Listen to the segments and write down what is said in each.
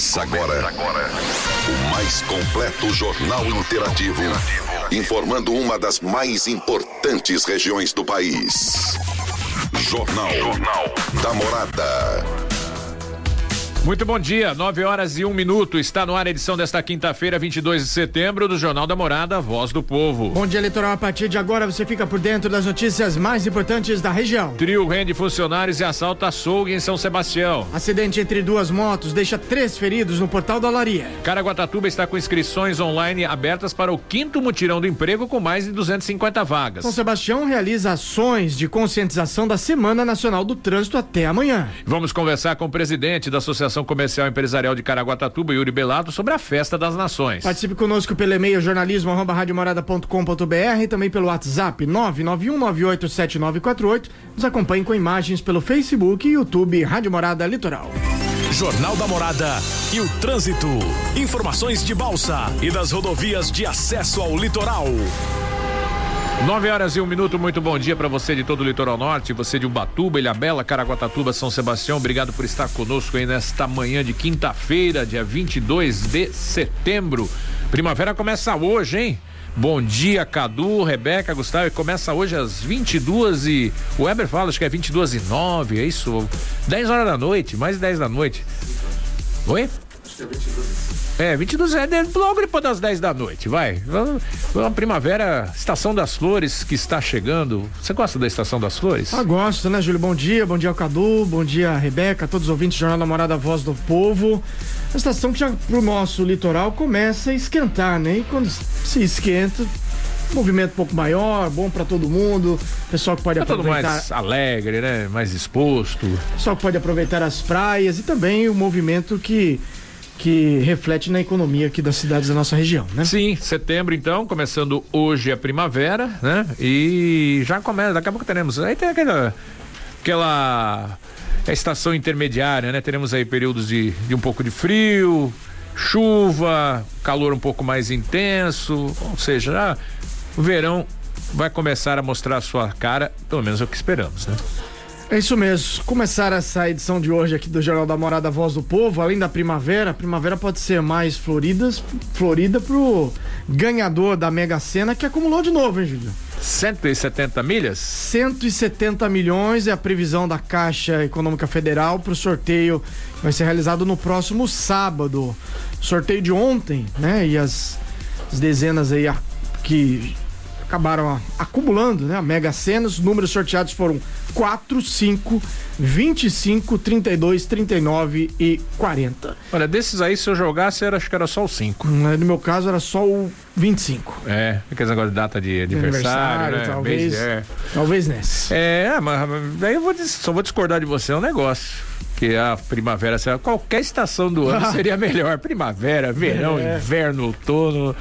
Começa agora, agora o mais completo jornal interativo, informando uma das mais importantes regiões do país. Jornal, jornal da Morada. Muito bom dia, 9 horas e um minuto. Está no ar a edição desta quinta-feira, 22 de setembro, do Jornal da Morada, Voz do Povo. Bom dia, eleitoral. A partir de agora você fica por dentro das notícias mais importantes da região. Trio rende funcionários e assalta açougue em São Sebastião. Acidente entre duas motos deixa três feridos no portal da Olaria. Caraguatatuba está com inscrições online abertas para o quinto mutirão do emprego com mais de 250 vagas. São Sebastião realiza ações de conscientização da Semana Nacional do Trânsito até amanhã. Vamos conversar com o presidente da Associação Associação Comercial e Empresarial de Caraguatatuba, Yuri Belato, sobre a Festa das Nações. Participe conosco pelo e-mail jornalismo arroba e também pelo WhatsApp 991987948. Nos acompanhe com imagens pelo Facebook e YouTube Rádio Morada Litoral. Jornal da Morada e o trânsito. Informações de Balsa e das rodovias de acesso ao litoral. 9 horas e um minuto, muito bom dia para você de todo o litoral norte, você de Ubatuba, Ilhabela, Caraguatatuba, São Sebastião. Obrigado por estar conosco aí nesta manhã de quinta-feira, dia 22 de setembro. Primavera começa hoje, hein? Bom dia, Cadu, Rebeca, Gustavo. E começa hoje às 22 e. O Weber fala, acho que é 22 e 9, é isso? 10 horas da noite, mais de 10 da noite. Oi? Acho que é 22 é, 22 é logo depois das 10 da noite, vai. Vamos, vamos primavera, estação das flores que está chegando. Você gosta da estação das flores? Ah, gosto, né, Júlio? Bom dia, bom dia ao Cadu, bom dia, Rebeca, todos os ouvintes do Jornal Namorada Voz do Povo. A estação que já pro nosso litoral começa a esquentar, né? E quando se esquenta, movimento um pouco maior, bom para todo mundo, pessoal que pode é aproveitar. Todo mais alegre, né? Mais exposto. Pessoal que pode aproveitar as praias e também o movimento que que reflete na economia aqui das cidades da nossa região, né? Sim, setembro então, começando hoje a primavera, né? E já começa, daqui a pouco teremos, aí tem aquela aquela estação intermediária, né? Teremos aí períodos de, de um pouco de frio, chuva, calor um pouco mais intenso, ou seja, já, o verão vai começar a mostrar a sua cara, pelo menos é o que esperamos, né? É isso mesmo. Começar essa edição de hoje aqui do Jornal da Morada Voz do Povo, além da primavera, a primavera pode ser mais floridas, florida pro ganhador da Mega Sena que acumulou de novo, hein, Júlio? 170 milhas? 170 milhões é a previsão da Caixa Econômica Federal para o sorteio que vai ser realizado no próximo sábado. Sorteio de ontem, né? E as, as dezenas aí que acabaram acumulando, né? A Mega Sena, os números sorteados foram 4, 5, 25, 32, 39 e 40. Olha, desses aí, se eu jogasse, era, acho que era só o 5. No meu caso, era só o 25. É, aqueles negócios de data de aniversário, né? talvez. é. Talvez nesse. É, mas daí eu vou, só vou discordar de você, é um negócio que a primavera, qualquer estação do ano seria melhor. Primavera, verão, é. inverno, outono.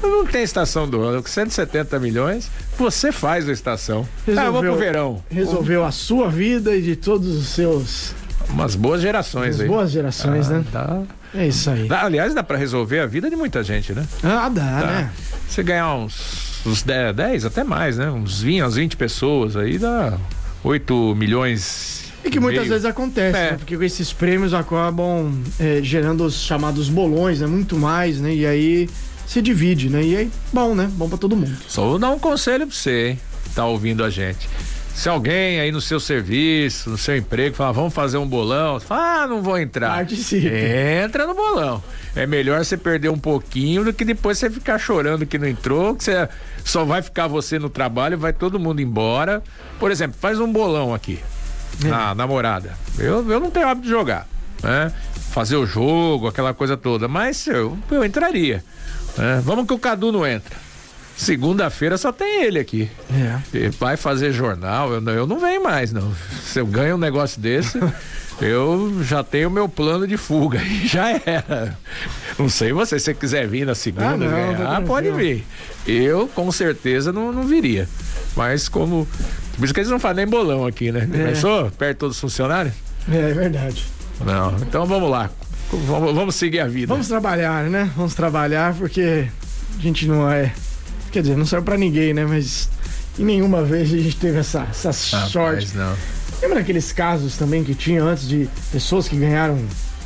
Não tem estação do ano. Com 170 milhões, você faz a estação. Resolveu, ah, vou pro verão. Resolveu a sua vida e de todos os seus. Umas boas gerações Umas aí. Boas gerações, ah, né? Tá. É isso aí. Aliás, dá para resolver a vida de muita gente, né? Ah, dá, tá. né? Você ganhar uns, uns 10, 10, até mais, né? Uns 20, umas 20 pessoas aí dá 8 milhões e que muitas vezes acontece, é. né? Porque esses prêmios acabam é, gerando os chamados bolões, né? Muito mais, né? E aí se divide, né? E aí, bom, né? Bom para todo mundo. Só vou dar um conselho pra você, hein? Tá ouvindo a gente. Se alguém aí no seu serviço, no seu emprego, fala, vamos fazer um bolão, fala, ah, não vou entrar. Participe. Entra no bolão. É melhor você perder um pouquinho do que depois você ficar chorando que não entrou, que você só vai ficar você no trabalho, vai todo mundo embora. Por exemplo, faz um bolão aqui é. Na namorada. Eu, eu não tenho hábito de jogar, né? Fazer o jogo, aquela coisa toda, mas eu, eu entraria. Né? Vamos que o Cadu não entra. Segunda-feira só tem ele aqui. É. Vai fazer jornal, eu, eu não venho mais, não. Se eu ganho um negócio desse, eu já tenho meu plano de fuga. Já era. Não sei você, se você quiser vir na segunda, ah, não, ganhar, pode vir. Eu, com certeza, não, não viria. Mas como por isso que eles não fazem nem bolão aqui, né? É. Pensou? Perto todos os funcionários? É, é verdade. Não, então vamos lá. Vamos, vamos seguir a vida. Vamos trabalhar, né? Vamos trabalhar porque a gente não é. Quer dizer, não serve pra ninguém, né? Mas em nenhuma vez a gente teve essa, essa ah, sorte. Não. Lembra aqueles casos também que tinha antes de pessoas que ganharam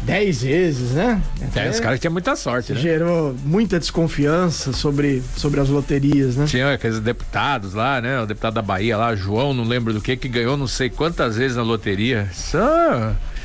dez vezes, né? É, os caras tinham muita sorte, né? Gerou muita desconfiança sobre, sobre as loterias, né? Tinha aqueles deputados lá, né? O deputado da Bahia lá, João, não lembro do que, que ganhou não sei quantas vezes na loteria. Isso,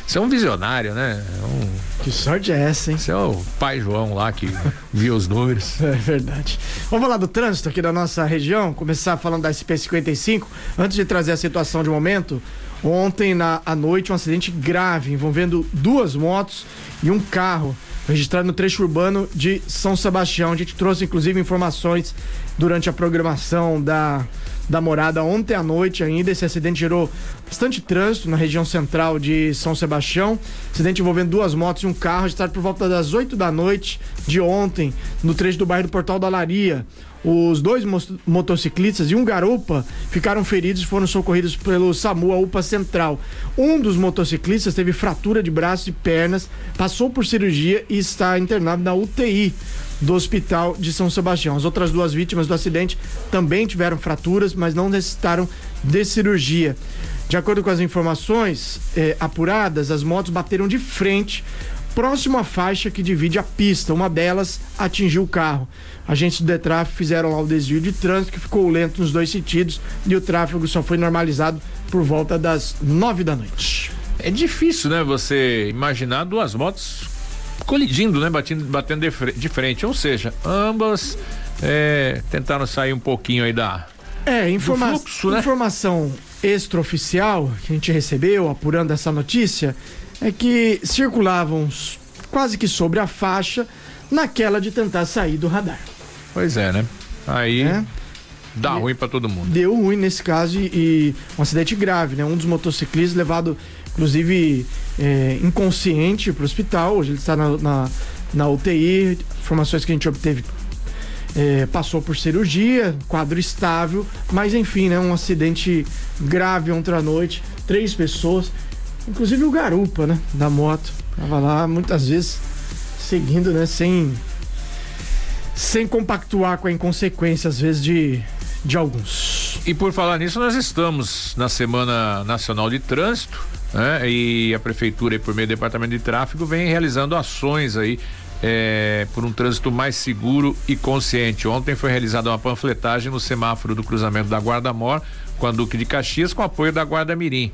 isso é um visionário, né? É um... Que sorte é essa, hein? Isso é o pai João lá que viu os números. É verdade. Vamos falar do trânsito aqui da nossa região, começar falando da SP55. Antes de trazer a situação de momento, Ontem na, à noite, um acidente grave envolvendo duas motos e um carro registrado no trecho urbano de São Sebastião. A gente trouxe inclusive informações durante a programação da, da morada ontem à noite ainda. Esse acidente gerou bastante trânsito na região central de São Sebastião. Acidente envolvendo duas motos e um carro, registrado por volta das 8 da noite de ontem, no trecho do bairro do Portal da Laria. Os dois motociclistas e um garupa ficaram feridos e foram socorridos pelo SAMU, a UPA Central. Um dos motociclistas teve fratura de braços e pernas, passou por cirurgia e está internado na UTI do Hospital de São Sebastião. As outras duas vítimas do acidente também tiveram fraturas, mas não necessitaram de cirurgia. De acordo com as informações eh, apuradas, as motos bateram de frente próximo à faixa que divide a pista. Uma delas atingiu o carro. Agentes do Detraf fizeram lá o desvio de trânsito que ficou lento nos dois sentidos e o tráfego só foi normalizado por volta das nove da noite. É difícil, né? Você imaginar duas motos colidindo, né? Batendo, batendo de frente. Ou seja, ambas é, tentaram sair um pouquinho aí da. É, informa fluxo, né? informação extraoficial que a gente recebeu apurando essa notícia é que circulavam quase que sobre a faixa naquela de tentar sair do radar. Pois é, né? Aí é. dá e ruim para todo mundo. Deu ruim nesse caso e, e, um acidente grave, né? Um dos motociclistas levado, inclusive, é, inconsciente para o hospital. Hoje ele está na, na, na, UTI. Informações que a gente obteve. É, passou por cirurgia, quadro estável, mas enfim, né? Um acidente grave ontem à noite, três pessoas. Inclusive o garupa, né? Da moto. Tava lá muitas vezes seguindo, né? Sem. Sem compactuar com a inconsequência, às vezes, de, de alguns. E por falar nisso, nós estamos na Semana Nacional de Trânsito, né? E a Prefeitura, por meio do Departamento de Tráfego, vem realizando ações aí é, por um trânsito mais seguro e consciente. Ontem foi realizada uma panfletagem no semáforo do cruzamento da Guarda Mor com a Duque de Caxias, com apoio da Guarda Mirim.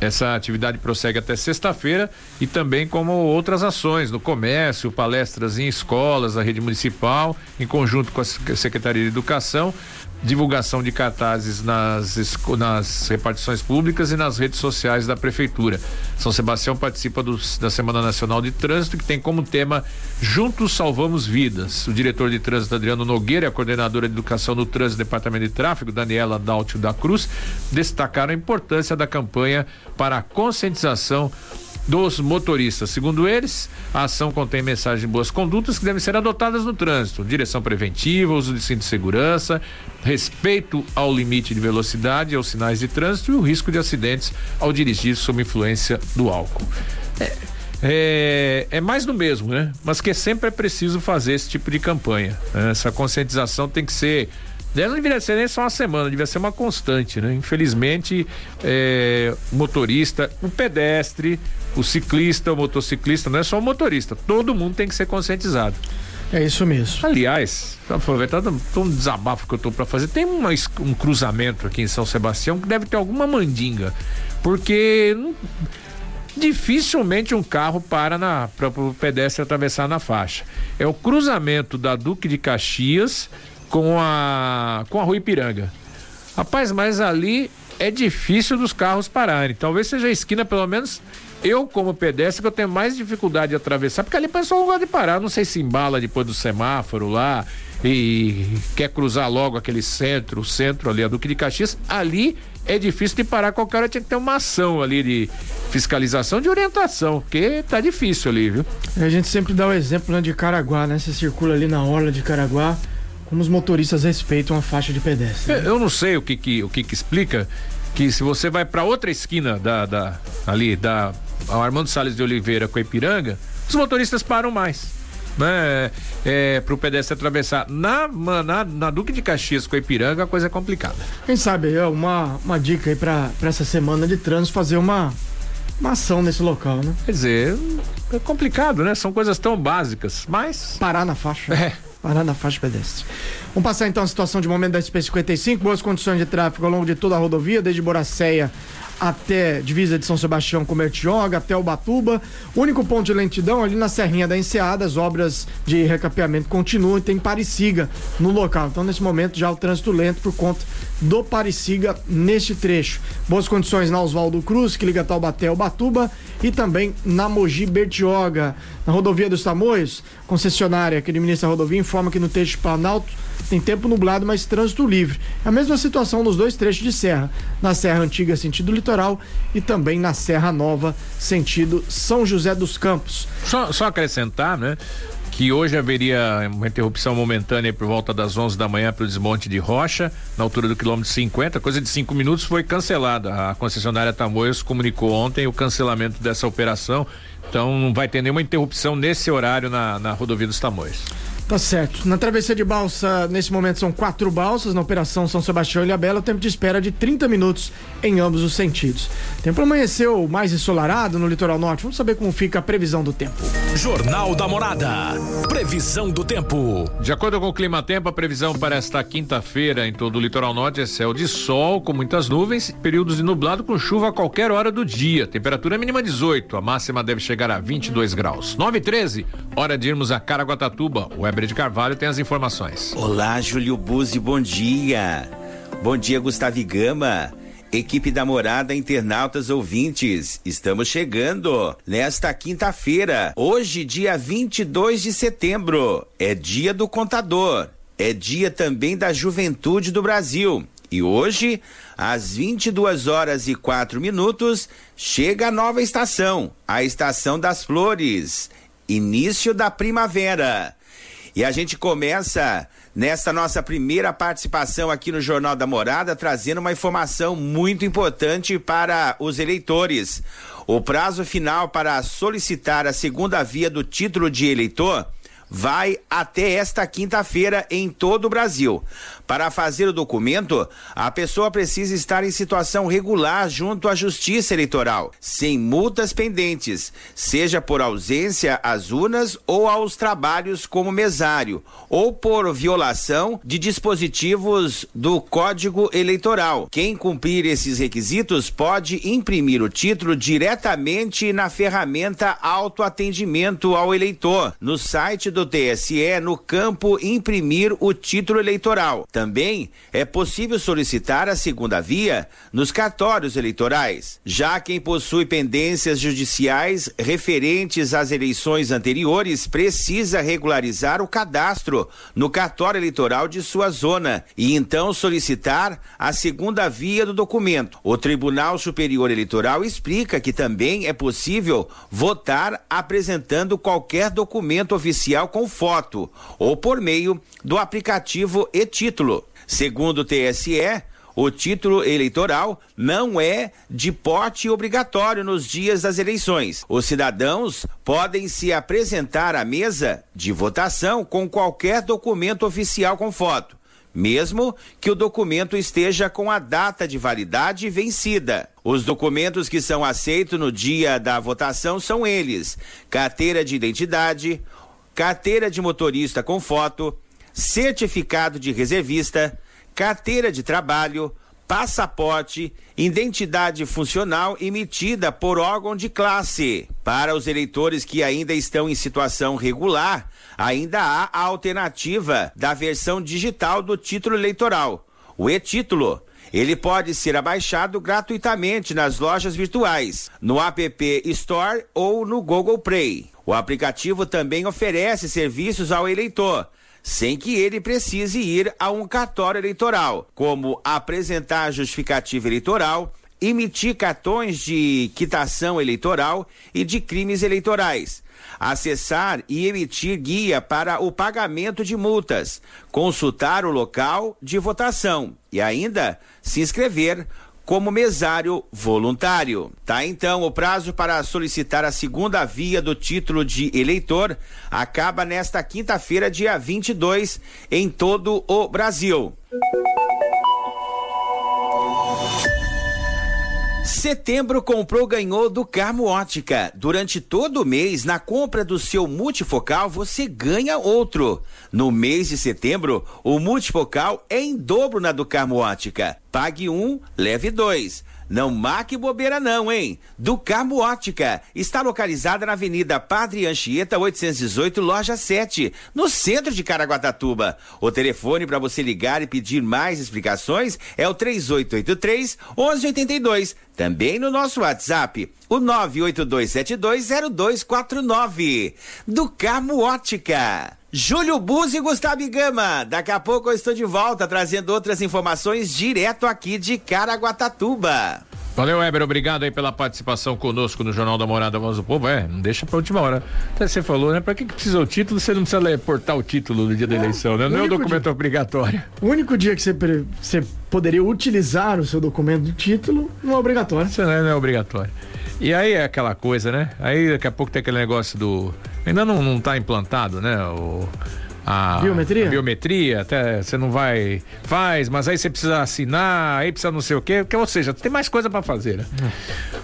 Essa atividade prossegue até sexta-feira e também como outras ações no comércio, palestras em escolas, a rede municipal, em conjunto com a Secretaria de Educação, divulgação de cartazes nas, nas repartições públicas e nas redes sociais da Prefeitura. São Sebastião participa do, da Semana Nacional de Trânsito, que tem como tema Juntos Salvamos Vidas. O diretor de trânsito, Adriano Nogueira, e a coordenadora de Educação no Trânsito Departamento de Tráfego, Daniela Daltio da Cruz, destacaram a importância da campanha para a conscientização dos motoristas. Segundo eles, a ação contém mensagens de boas condutas que devem ser adotadas no trânsito: direção preventiva, uso de cinto de segurança, respeito ao limite de velocidade, aos sinais de trânsito e o risco de acidentes ao dirigir sob influência do álcool. É, é, é, mais do mesmo, né? Mas que sempre é preciso fazer esse tipo de campanha. Essa conscientização tem que ser não deveria ser nem só uma semana, devia ser uma constante, né? Infelizmente, é, o motorista, o pedestre, o ciclista, o motociclista, não é só o motorista, todo mundo tem que ser conscientizado. É isso mesmo. Aliás, aproveitando um desabafo que eu tô para fazer, tem uma, um cruzamento aqui em São Sebastião que deve ter alguma mandinga, porque não, dificilmente um carro para para o pedestre atravessar na faixa. É o cruzamento da Duque de Caxias com a com a Rua Ipiranga. Rapaz, mas ali é difícil dos carros pararem. Talvez seja a esquina, pelo menos eu, como pedestre, que eu tenho mais dificuldade de atravessar, porque ali o pessoal gosta de parar. Não sei se embala depois do semáforo lá e quer cruzar logo aquele centro, o centro ali, a Duque de Caxias. Ali é difícil de parar. Qualquer hora tinha que ter uma ação ali de fiscalização, de orientação, porque tá difícil ali, viu? A gente sempre dá o exemplo né, de Caraguá, né? Você circula ali na orla de Caraguá como os motoristas respeitam a faixa de pedestre. Né? Eu não sei o que que, o que, que explica que se você vai para outra esquina da, da ali da Armando Salles de Oliveira com a Ipiranga, os motoristas param mais. Né? É, para o pedestre atravessar na, na, na, Duque de Caxias com a Ipiranga, a coisa é complicada. Quem sabe é uma, uma dica aí para essa semana de trânsito fazer uma uma ação nesse local, né? Quer dizer, é complicado, né? São coisas tão básicas, mas. Parar na faixa. É. Parar na faixa pedestre. Vamos passar então a situação de momento da SP-55. Boas condições de tráfego ao longo de toda a rodovia, desde Boracéia até divisa de São Sebastião com Mertioga, até Ubatuba. O único ponto de lentidão ali na Serrinha da Enseada, as obras de recapeamento continuam e tem Pariciga no local. Então, nesse momento, já o trânsito lento por conta do Pariciga neste trecho. Boas condições na Oswaldo Cruz, que liga Taubaté ao Batuba, e também na Mogi Bertioga. Na rodovia dos Tamoios, concessionária que administra a rodovia informa que no trecho Planalto tem tempo nublado, mas trânsito livre. É a mesma situação nos dois trechos de serra, na Serra Antiga, sentido litoral, e também na Serra Nova, sentido São José dos Campos. Só, só acrescentar, né? que hoje haveria uma interrupção momentânea por volta das 11 da manhã para o desmonte de rocha, na altura do quilômetro 50, coisa de cinco minutos foi cancelada. A concessionária Tamoios comunicou ontem o cancelamento dessa operação, então não vai ter nenhuma interrupção nesse horário na, na rodovia dos Tamoios. Tá certo. Na travessia de balsa, nesse momento são quatro balsas. Na operação São Sebastião e Ilhabela, o tempo de espera de 30 minutos em ambos os sentidos. O tempo amanheceu mais ensolarado no litoral norte. Vamos saber como fica a previsão do tempo. Jornal da Morada. Previsão do tempo. De acordo com o Clima Tempo, a previsão para esta quinta-feira em todo o litoral norte é céu de sol, com muitas nuvens, períodos de nublado com chuva a qualquer hora do dia. Temperatura mínima 18, a máxima deve chegar a 22 graus. 9 e 13, hora de irmos a Caraguatatuba. O Weber de Carvalho tem as informações. Olá, Júlio Buzzi, bom dia. Bom dia, Gustavo Gama. Equipe da Morada, internautas ouvintes, estamos chegando nesta quinta-feira, hoje, dia 22 de setembro. É dia do contador, é dia também da juventude do Brasil. E hoje, às 22 horas e 4 minutos, chega a nova estação, a Estação das Flores, início da primavera. E a gente começa nesta nossa primeira participação aqui no Jornal da Morada, trazendo uma informação muito importante para os eleitores. O prazo final para solicitar a segunda via do título de eleitor vai até esta quinta-feira em todo o Brasil. Para fazer o documento, a pessoa precisa estar em situação regular junto à Justiça Eleitoral, sem multas pendentes, seja por ausência às urnas ou aos trabalhos como mesário, ou por violação de dispositivos do Código Eleitoral. Quem cumprir esses requisitos pode imprimir o título diretamente na ferramenta autoatendimento ao eleitor, no site do TSE, no campo imprimir o título eleitoral. Também é possível solicitar a segunda via nos cartórios eleitorais. Já quem possui pendências judiciais referentes às eleições anteriores precisa regularizar o cadastro no cartório eleitoral de sua zona e então solicitar a segunda via do documento. O Tribunal Superior Eleitoral explica que também é possível votar apresentando qualquer documento oficial com foto ou por meio do aplicativo e-título. Segundo o TSE, o título eleitoral não é de porte obrigatório nos dias das eleições. Os cidadãos podem se apresentar à mesa de votação com qualquer documento oficial com foto, mesmo que o documento esteja com a data de validade vencida. Os documentos que são aceitos no dia da votação são eles: carteira de identidade, carteira de motorista com foto, certificado de reservista, carteira de trabalho, passaporte, identidade funcional emitida por órgão de classe. Para os eleitores que ainda estão em situação regular, ainda há a alternativa da versão digital do título eleitoral, o e-título. Ele pode ser abaixado gratuitamente nas lojas virtuais, no App Store ou no Google Play. O aplicativo também oferece serviços ao eleitor, sem que ele precise ir a um cartório eleitoral, como apresentar justificativa eleitoral, emitir cartões de quitação eleitoral e de crimes eleitorais, acessar e emitir guia para o pagamento de multas, consultar o local de votação e ainda se inscrever como mesário voluntário. Tá então, o prazo para solicitar a segunda via do título de eleitor acaba nesta quinta-feira, dia 22, em todo o Brasil. Setembro comprou ganhou do Carmo Ótica. Durante todo o mês, na compra do seu multifocal, você ganha outro. No mês de setembro, o multifocal é em dobro na do Carmo Ótica. Pague um, leve dois. Não marque bobeira não, hein? Do Carmo Ótica. Está localizada na Avenida Padre Anchieta, 818, loja 7, no centro de Caraguatatuba. O telefone para você ligar e pedir mais explicações é o 3883 1182. Também no nosso WhatsApp, o 982720249. Do Carmo Ótica. Júlio Buz e Gustavo Gama. Daqui a pouco eu estou de volta trazendo outras informações direto aqui de Caraguatatuba. Valeu, Weber. Obrigado aí pela participação conosco no Jornal da Morada Voz do Povo. É, não deixa pra última hora. Até você falou, né? Pra que precisa o título? Você não precisa ler, portar o título no dia da eleição, né? Não é o documento dia, obrigatório. O único dia que você, você poderia utilizar o seu documento do título não é obrigatório. Isso não é, não é obrigatório. E aí é aquela coisa, né? Aí daqui a pouco tem aquele negócio do. Ainda não, não tá implantado, né? O, a biometria? A biometria, até você não vai. Faz, mas aí você precisa assinar, aí precisa não sei o quê. Ou seja, tem mais coisa para fazer, né? Hum.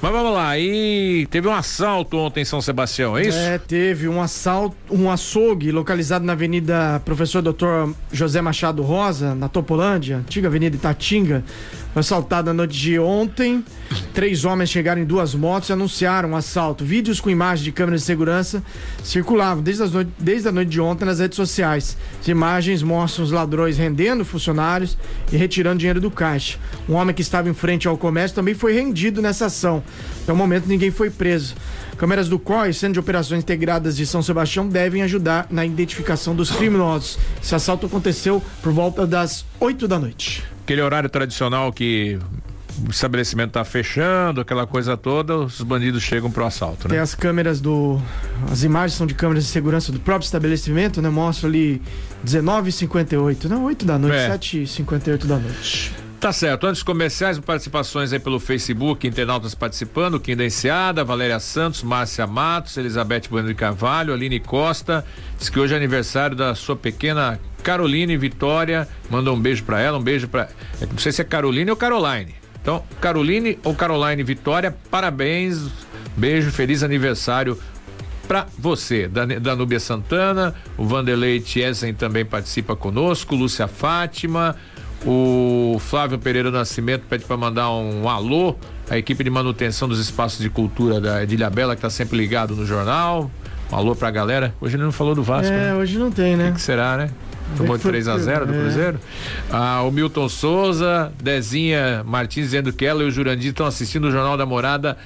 Mas vamos lá, e teve um assalto ontem em São Sebastião, é isso? É, teve um assalto, um açougue localizado na Avenida Professor Dr. José Machado Rosa, na Topolândia, antiga Avenida Itatinga. Assaltado na noite de ontem. Três homens chegaram em duas motos e anunciaram um assalto. Vídeos com imagens de câmeras de segurança circulavam desde, noite, desde a noite de ontem nas redes sociais. As imagens mostram os ladrões rendendo funcionários e retirando dinheiro do caixa. Um homem que estava em frente ao comércio também foi rendido nessa ação. Até o momento ninguém foi preso. Câmeras do COI, Centro de Operações Integradas de São Sebastião, devem ajudar na identificação dos criminosos. Esse assalto aconteceu por volta das 8 da noite aquele horário tradicional que o estabelecimento está fechando, aquela coisa toda, os bandidos chegam pro assalto, né? Tem as câmeras do. As imagens são de câmeras de segurança do próprio estabelecimento, né? Mostra ali 19h58, não, 8 da noite, é. 7h58 da noite. Tá certo. Antes comerciais, participações aí pelo Facebook, internautas participando, Kim da Enseada, Valéria Santos, Márcia Matos, Elizabeth Bueno de Carvalho, Aline Costa, diz que hoje é aniversário da sua pequena Caroline Vitória, manda um beijo para ela, um beijo para, é não sei se é Caroline ou Caroline. Então, Caroline ou Caroline Vitória, parabéns, beijo, feliz aniversário para você. Danúbia Santana, o Vanderlei Thiessen também participa conosco, Lúcia Fátima, o Flávio Pereira Nascimento pede para mandar um alô à equipe de manutenção dos espaços de cultura da Edilha Bela, que está sempre ligado no jornal. Um alô pra galera. Hoje ele não falou do Vasco. É, né? hoje não tem, né? O que, que será, né? Tomou de 3 a 0 do é. Cruzeiro. Ah, o Milton Souza, Dezinha Martins dizendo que ela e o Jurandir estão assistindo o Jornal da Morada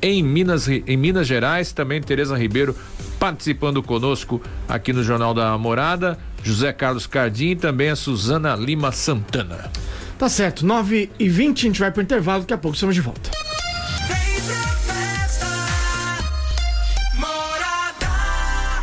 em Minas, em Minas Gerais. Também Tereza Ribeiro participando conosco aqui no Jornal da Morada. José Carlos Cardim e também a Suzana Lima Santana. Tá certo, 9 e 20 a gente vai pro intervalo, daqui a pouco estamos de volta.